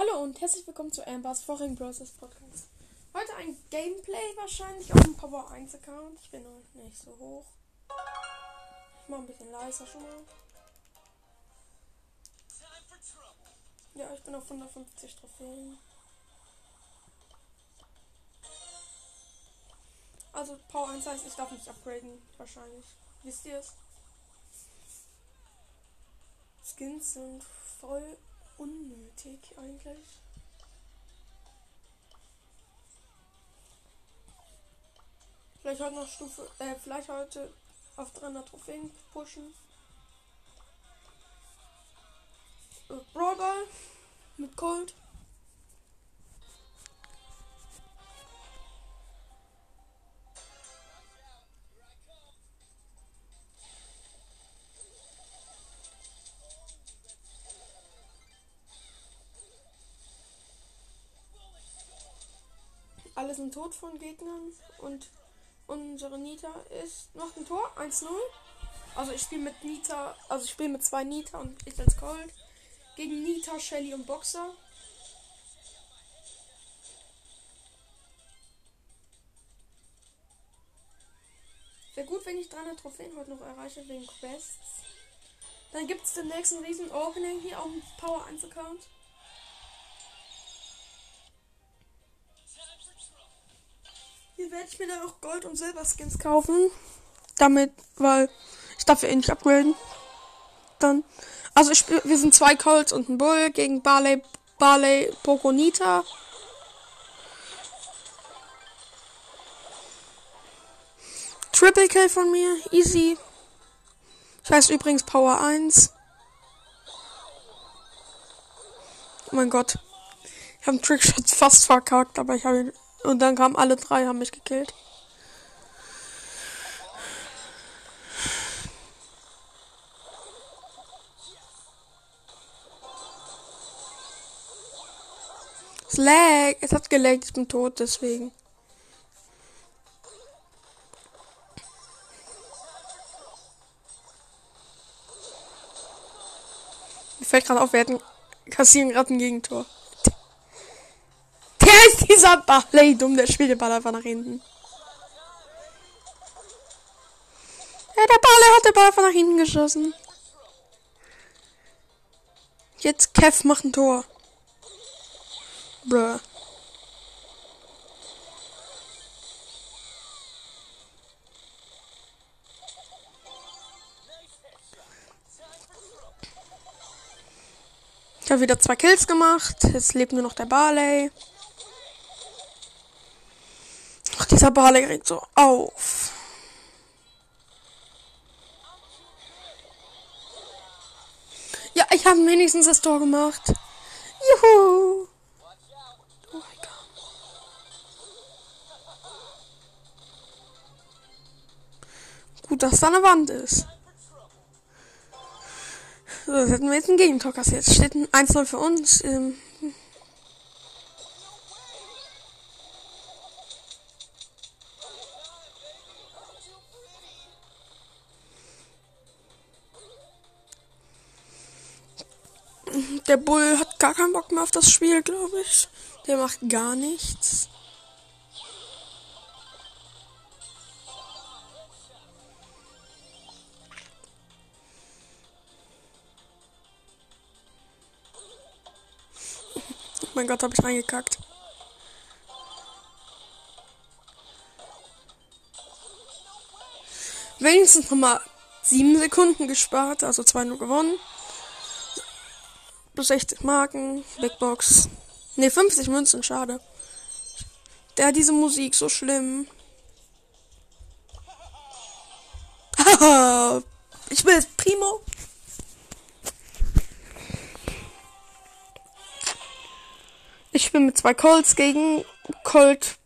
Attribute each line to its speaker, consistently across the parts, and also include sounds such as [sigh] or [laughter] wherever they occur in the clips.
Speaker 1: Hallo und herzlich willkommen zu Ambers vorigen Process Podcast. Heute ein Gameplay wahrscheinlich auf dem Power 1 Account. Ich bin noch nicht so hoch. Ich mache ein bisschen leiser schon mal. Ja, ich bin auf 150 Trophäen. Also Power 1 heißt, ich darf nicht upgraden, wahrscheinlich. Wisst ihr es? Skins sind voll unnötig eigentlich. Vielleicht heute noch Stufe, äh, vielleicht heute auf 300 Trophäen pushen. Äh, Brawl Ball mit Cold. Sind tot von Gegnern und unsere Nita ist macht ein Tor 1-0. Also ich spiele mit Nita, also ich spiele mit zwei Nita und ich als Cold gegen Nita, Shelly und Boxer. Wäre gut, wenn ich 300 Trophäen heute noch erreiche wegen Quests. Dann gibt es den nächsten riesen Opening hier auf dem Power 1 Account. Hier werde ich mir dann auch Gold- und Silber-Skins kaufen. Damit, weil ich darf ja eh nicht upgraden. Dann. Also ich wir sind zwei Colts und ein Bull gegen Barley, Barley, Pokonita. Triple Kill von mir, easy. Ich heiße übrigens Power 1. Oh mein Gott. Ich habe einen Trickshot fast verkackt, aber ich habe ihn. Und dann kamen alle drei, haben mich gekillt. Es. Es hat gelaggt, ich bin tot, deswegen. Mir fällt gerade auf, wir hätten kassieren gerade ein Gegentor. Dieser Barley dumm, der spielt den Ball einfach nach hinten. Ja, der Barley hat den Ball einfach nach hinten geschossen. Jetzt Kev macht ein Tor. Bruh. Ich habe wieder zwei Kills gemacht. Jetzt lebt nur noch der Barley. Barley regt so auf. Ja, ich habe wenigstens das Tor gemacht. Juhu. Oh mein Gott. Gut, dass da eine Wand ist. So, das hätten wir jetzt einen Gegentor kassiert. Steht ein 1-0 für uns. Ähm, Der Bull hat gar keinen Bock mehr auf das Spiel, glaube ich. Der macht gar nichts. Oh mein Gott, habe ich reingekackt. Wenigstens nochmal sieben Sekunden gespart, also zwei nur gewonnen. Plus 60 Marken, Big Box. Ne, 50 Münzen, schade. Der diese Musik so schlimm. Haha, [laughs] ich will jetzt Primo. Ich spiele mit zwei Colts gegen Colt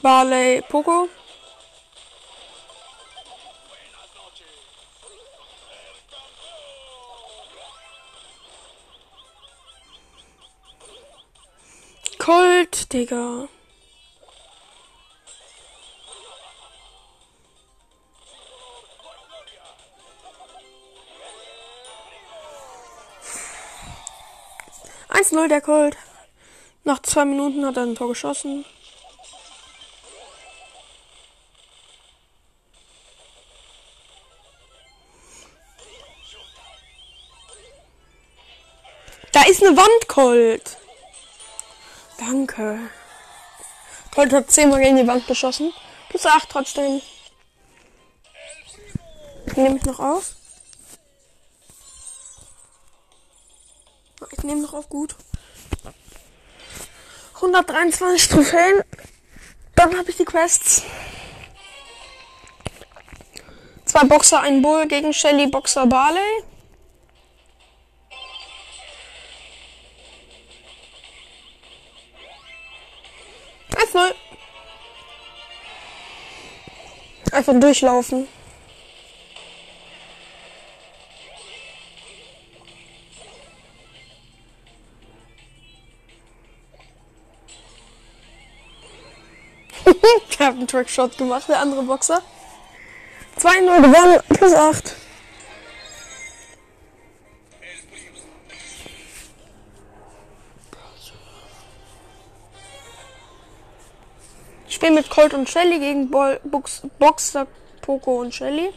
Speaker 1: Barley Poco. Colt, Digga. 1-0 der Colt. Nach zwei Minuten hat er ein Tor geschossen. Da ist eine Wand, Colt. Danke. Colt hat zehnmal gegen die Wand geschossen. Plus 8 trotzdem. Nehme ich noch auf? Ich nehme noch auf gut. 123 Trophäen. Dann habe ich die Quests. Zwei Boxer, ein Bull gegen Shelly, Boxer Barley. Einfach durchlaufen. [laughs] ich habe einen Trackshot gemacht, der andere Boxer. 2-0 gewonnen, plus 8. Colt und Shelly gegen Bol Box Boxer, Poco und Shelly.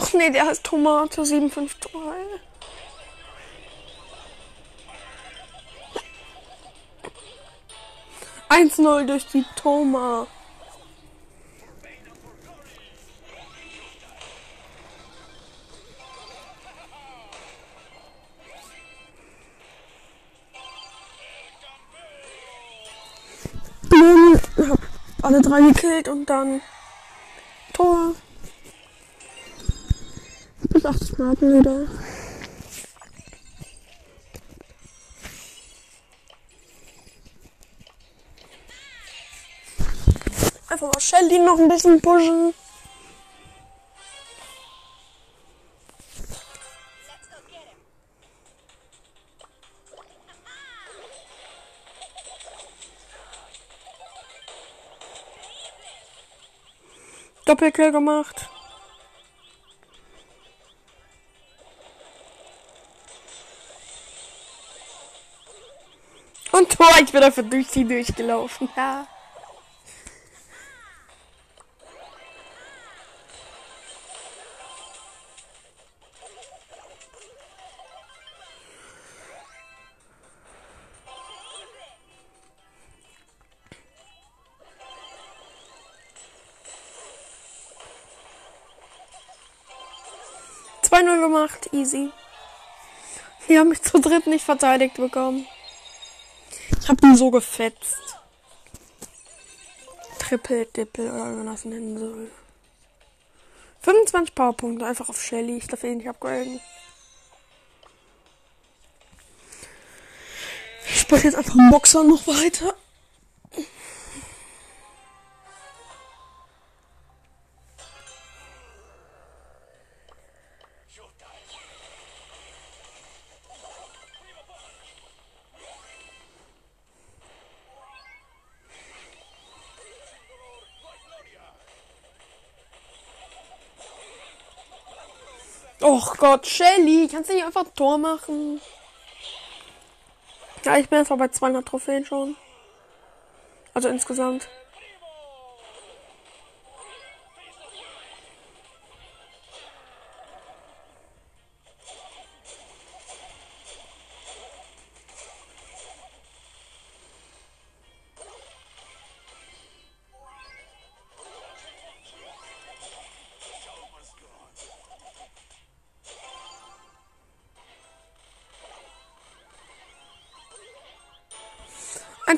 Speaker 1: Ach nee, der heißt Tomato 753. 1-0 durch die Toma. Alle drei gekillt und dann Tor. Bis 80 Marken wieder. Einfach mal Shelly noch ein bisschen pushen. Doppelkill gemacht. Und Tor, ich bin einfach durch sie durchgelaufen. Ja. Zwei null gemacht, easy. Die haben mich zu dritt nicht verteidigt bekommen. Ich hab ihn so gefetzt. Triple Dippel oder wie man das nennen soll. 25 Powerpunkte einfach auf Shelly. Ich darf eh nicht upgraden. Ich spiele jetzt einfach Boxer noch weiter. Och Gott, Shelly, kannst du nicht einfach ein Tor machen? Ja, ich bin einfach bei 200 Trophäen schon. Also insgesamt.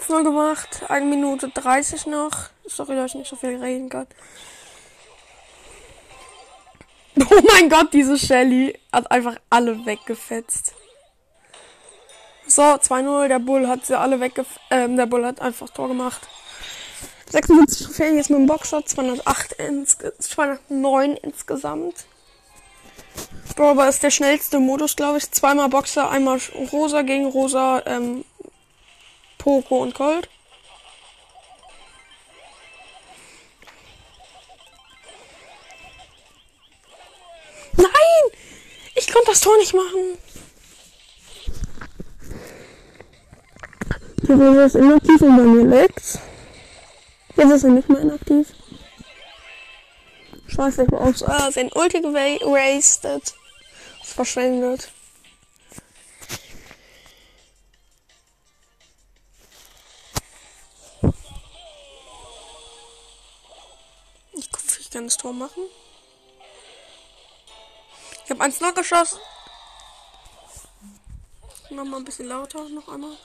Speaker 1: Eins null gemacht, eine Minute 30 noch. Sorry, dass ich nicht so viel reden kann. [laughs] Oh mein Gott, diese Shelly hat einfach alle weggefetzt. So, 2-0, der Bull hat sie alle weggefetzt. Ähm, der Bull hat einfach Tor gemacht. 76 Trophäen jetzt mit dem Boxshot, 208 ins 209 insgesamt. Brawler ist der schnellste Modus, glaube ich. Zweimal Boxer, einmal Rosa gegen Rosa, ähm, Poco und Gold. Nein! Ich konnte das Tor nicht machen. Die ist inaktiv und bei mir leckt. Jetzt ist er nicht mehr inaktiv. Scheiße, ich mal aufs. Ah, wenn Ulti gerastet. Verschwendet. Das Tor machen. Ich habe eins noch geschossen. Mach mal ein bisschen lauter noch einmal.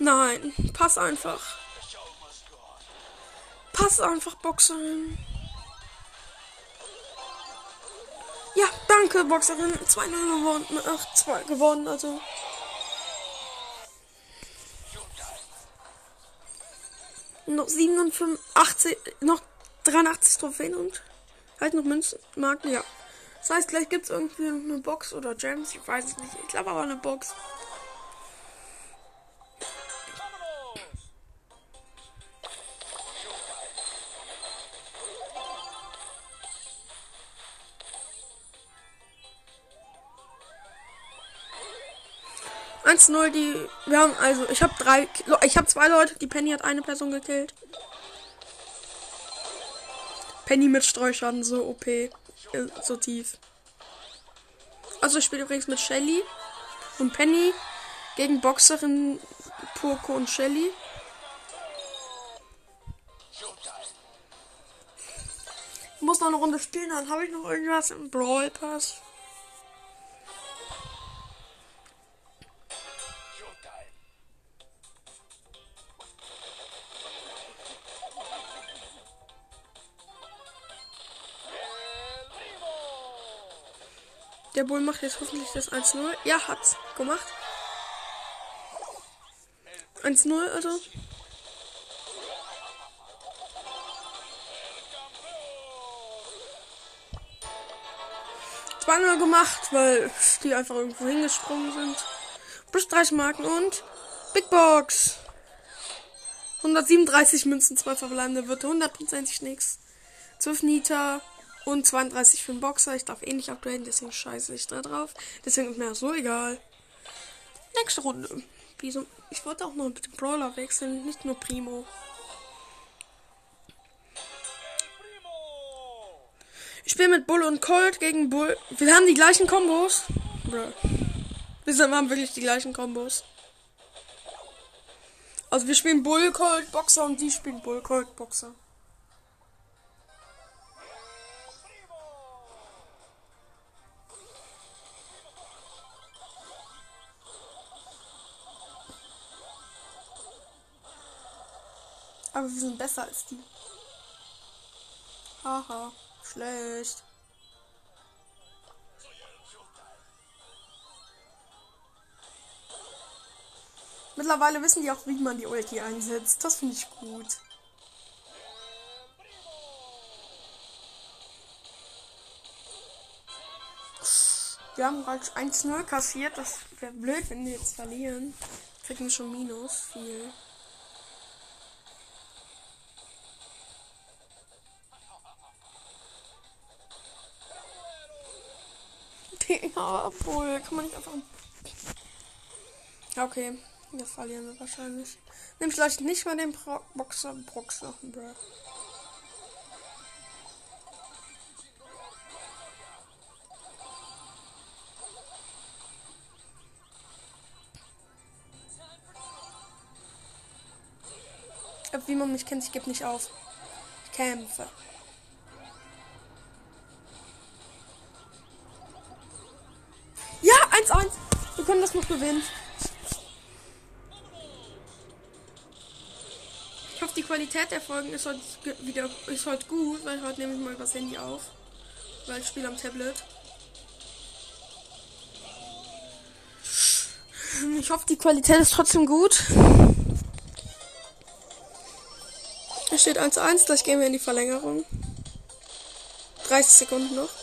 Speaker 1: Nein, pass einfach. Pass einfach, Boxerin. Ja, danke, Boxerin. 2-0 gewonnen. Ach, 2 gewonnen, also. Noch 87, noch 83 Trophäen und halt noch Münzmarken, ja. Das heißt, gleich gibt es irgendwie eine Box oder Gems, ich weiß es nicht. Ich glaube aber eine Box. Eins null die. Wir haben also. Ich habe drei. Ich habe zwei Leute. Die Penny hat eine Person gekillt. Penny mit Streuschaden, so OP. So tief. Also ich spiele übrigens mit Shelly. Und Penny gegen Boxerin Purko und Shelly. Ich muss noch eine Runde spielen, dann habe ich noch irgendwas im Brawl Pass. Der Bull macht jetzt hoffentlich das 1-0. Ja, hat's gemacht. 1-0, also. Zweimal gemacht, weil die einfach irgendwo hingesprungen sind. Plus 30 Marken und Big Box. 137 Münzen, 2 verbleibende wird hundertprozentig nichts. 12 Nita, und 32 für den Boxer. Ich darf eh nicht upgraden, deswegen scheiße ich da drauf. Deswegen ist mir so egal. Nächste Runde. Wieso? Ich wollte auch noch mit dem Brawler wechseln, nicht nur Primo. Ich spiele mit Bull und Colt gegen Bull. Wir haben die gleichen Kombos. Wir haben wirklich die gleichen Kombos. Also wir spielen Bull, Colt, Boxer und die spielen Bull, Colt, Boxer. Aber wir sind besser als die. Haha, schlecht. Mittlerweile wissen die auch, wie man die Ulti einsetzt. Das finde ich gut. Wir haben gerade 1-0 kassiert. Das wäre blöd, wenn wir jetzt verlieren. Kriegen wir schon Minus. Viel. Ja, obwohl, kann man nicht einfach. Okay. Wir verlieren wir wahrscheinlich. Nimm vielleicht nicht mal den Pro Boxer Boxer, bro. Wie man mich kennt, ich gebe nicht auf. Ich kämpfe. Können das noch gewinnen. Ich hoffe, die Qualität der Folgen ist heute wieder ist heute gut, weil heute nehme ich mal das Handy auf. Weil ich spiele am Tablet. Ich hoffe, die Qualität ist trotzdem gut. Es steht 1-1, gleich gehen wir in die Verlängerung. 30 Sekunden noch.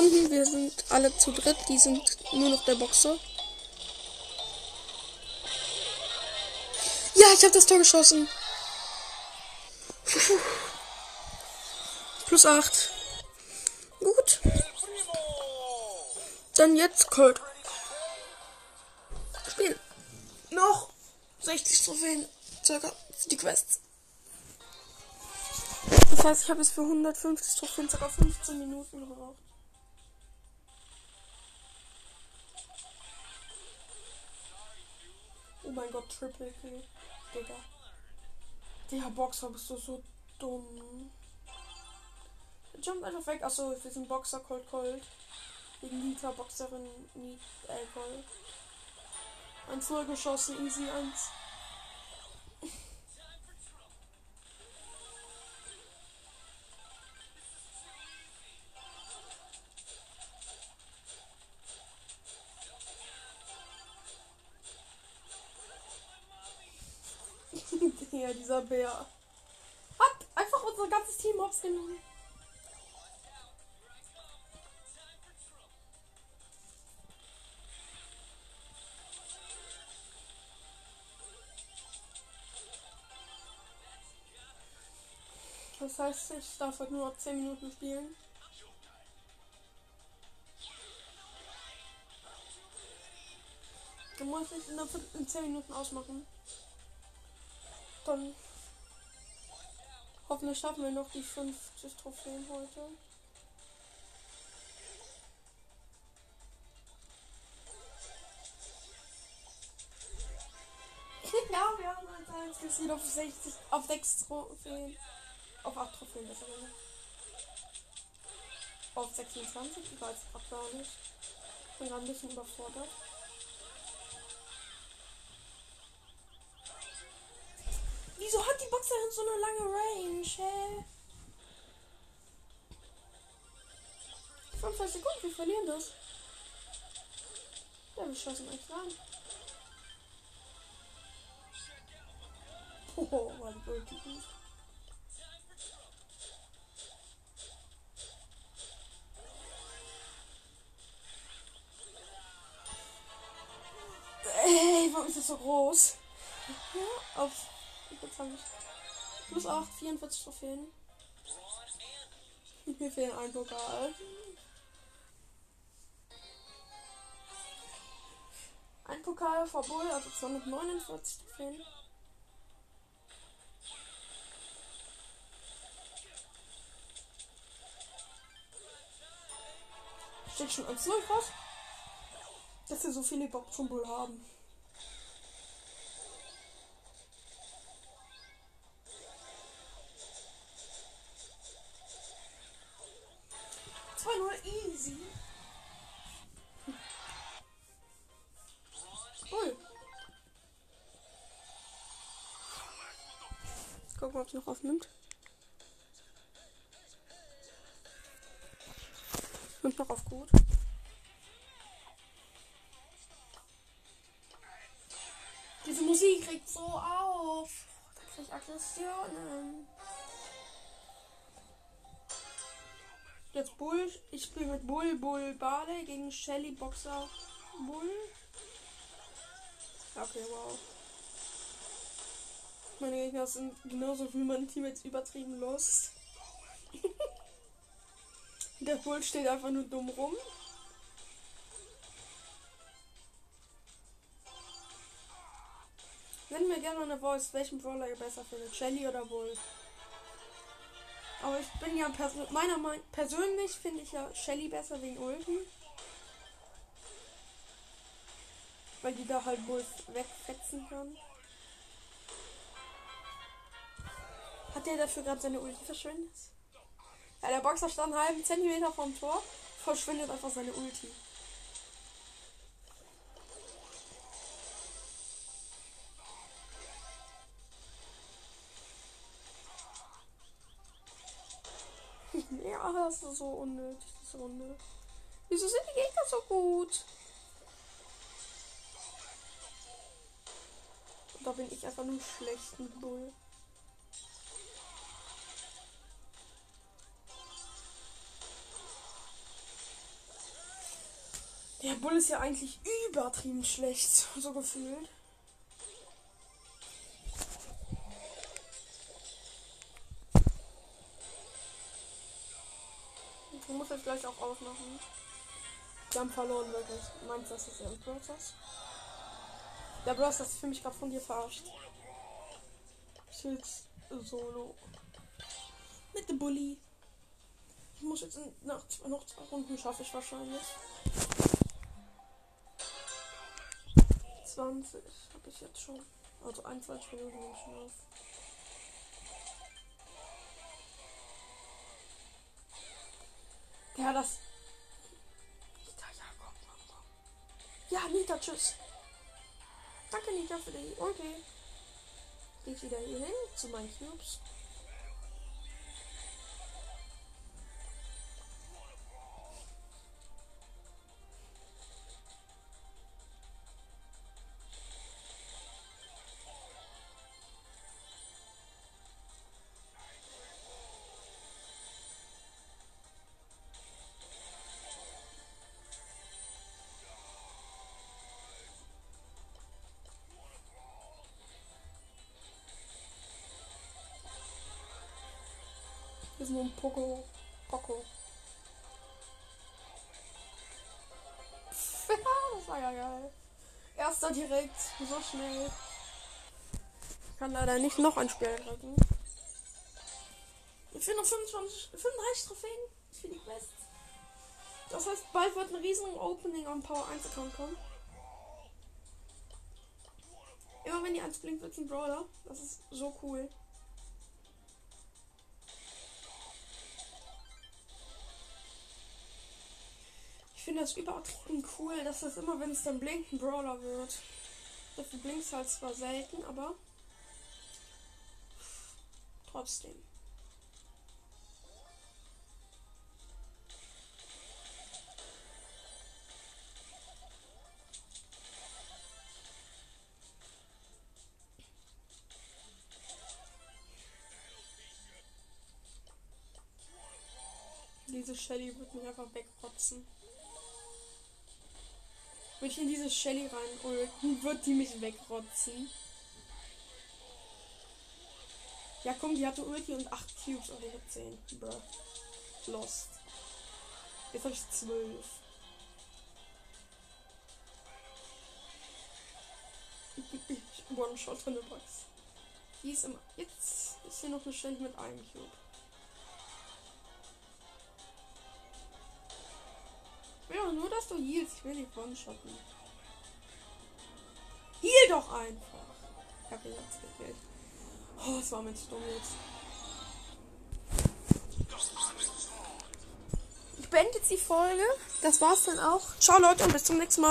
Speaker 1: Sekunden, wir sind alle zu dritt, die sind nur noch der Boxer. Ja, ich habe das Tor geschossen. Plus 8. Gut. Dann jetzt Colt. Spielen. Noch 60 Trophäen. Circa. Die Quests. Das heißt, ich habe es für 150 Trophäen circa 15 Minuten gebraucht. Oh mein Gott, Triple Kill. Digga. Digga, Boxer, bist du so dumm. Jump einfach weg. Achso, wir sind Boxer, Cold Cold. Gegen Nita, Boxerin, Nita, äh, Cold. 1-0 geschossen, easy 1. ja, dieser Bär. Hat einfach unser ganzes Team hops genommen. Das heißt, ich darf heute nur 10 Minuten spielen. Du musst ich in 10 Minuten ausmachen. Dann hoffentlich schaffen wir noch die 50 Trophäen heute. [laughs] ja, wir haben als einziges Ziel auf 60, auf 6 Trophäen. Auf 8 Trophäen besser gesagt. Auf 26, ich weiß auch gar nicht. Ich bin gerade ein bisschen überfordert. Boxerin so eine lange Range, hä? 25 Sekunden, wir verlieren das. Ja, wir schossen echt an. Oh, die Ulti. Ey, warum ist das so groß? Ja, auf Jetzt habe ich plus 8, 44 Trophäen. Mir fehlen ein Pokal. Ein Pokal vor Bull, also 249 Trophäen. Steht schon als 0 was? Dass wir so viele Bock zum Bull haben. Easy. Cool. Gucken, ob es noch aufnimmt. Und noch auf gut. Diese Musik kriegt so auf. Da krieg ich Aggressionen. Jetzt Bull. Ich spiele mit Bull, Bull, Barley gegen Shelly, Boxer, Bull. Okay, wow. Meine Gegner sind genauso wie mein Team jetzt übertrieben los. [laughs] Der Bull steht einfach nur dumm rum. Nenn mir gerne eine Voice, welchen Brawler ihr besser findet. Shelly oder Bull? Aber ich bin ja pers meiner Meinung persönlich finde ich ja Shelly besser wegen Ulti. Weil die da halt wohl wegfetzen kann. Hat der dafür gerade seine Ulti verschwendet? Ja, der Boxer stand einen halben Zentimeter vom Tor, verschwindet einfach seine Ulti. Ja, das ist so unnötig, diese Runde. Wieso sind die Gegner so gut? Da bin ich einfach nur schlecht mit Bull. Der Bull ist ja eigentlich übertrieben schlecht, [laughs] so gefühlt. Ausmachen. Wir haben verloren, wirklich. Meinst du, das ist ernst, Brothers? Der Bros, das ist für mich gerade von dir verarscht. Ich jetzt solo. Mit dem Bully. Ich muss jetzt nach noch zwei Runden schaffe ich wahrscheinlich. 20 habe ich jetzt schon. Also 21 Minuten nehme ich schon auf. Ja, das. Ja, Nita, tschüss. Danke, Nita, für die Ulti. Geht wieder hier hin zu meinen Cubes. Ist nur ein Poco. Poco. [laughs] Das war ja geil. Erster direkt. So schnell. Ich kann leider nicht noch ein Spiel drücken. Ich finde noch 25, 35 Trophäen. Ich finde die best. Das heißt, bald wird ein riesen Opening am Power 1 Account kommen. Immer wenn die 1 blinkt, wird es ein Brawler. Das ist so cool. Finde das übertrieben cool, dass das immer, wenn es dann blinkt, ein Brawler wird. Dafür blinkt es halt zwar selten, aber trotzdem. Diese Shelly wird mich einfach wegrotzen. Wenn ich in diese Shelly rein ulten, wird die mich wegrotzen. Ja komm, die hatte Ulti und 8 Cubes und ich hab 10. Bruh. Lost. Jetzt hab ich 12. [laughs] One-Shot von der Box. Die ist im. Jetzt ist hier noch eine Shelly mit einem Cube. Ja, nur dass du healst. Ich will nicht one-shotten. Heal doch einfach. Ich hab ihn jetzt gekillt. Oh, das war mir zu dumm jetzt. Ich beende jetzt die Folge. Das war's dann auch. Ciao Leute und bis zum nächsten Mal.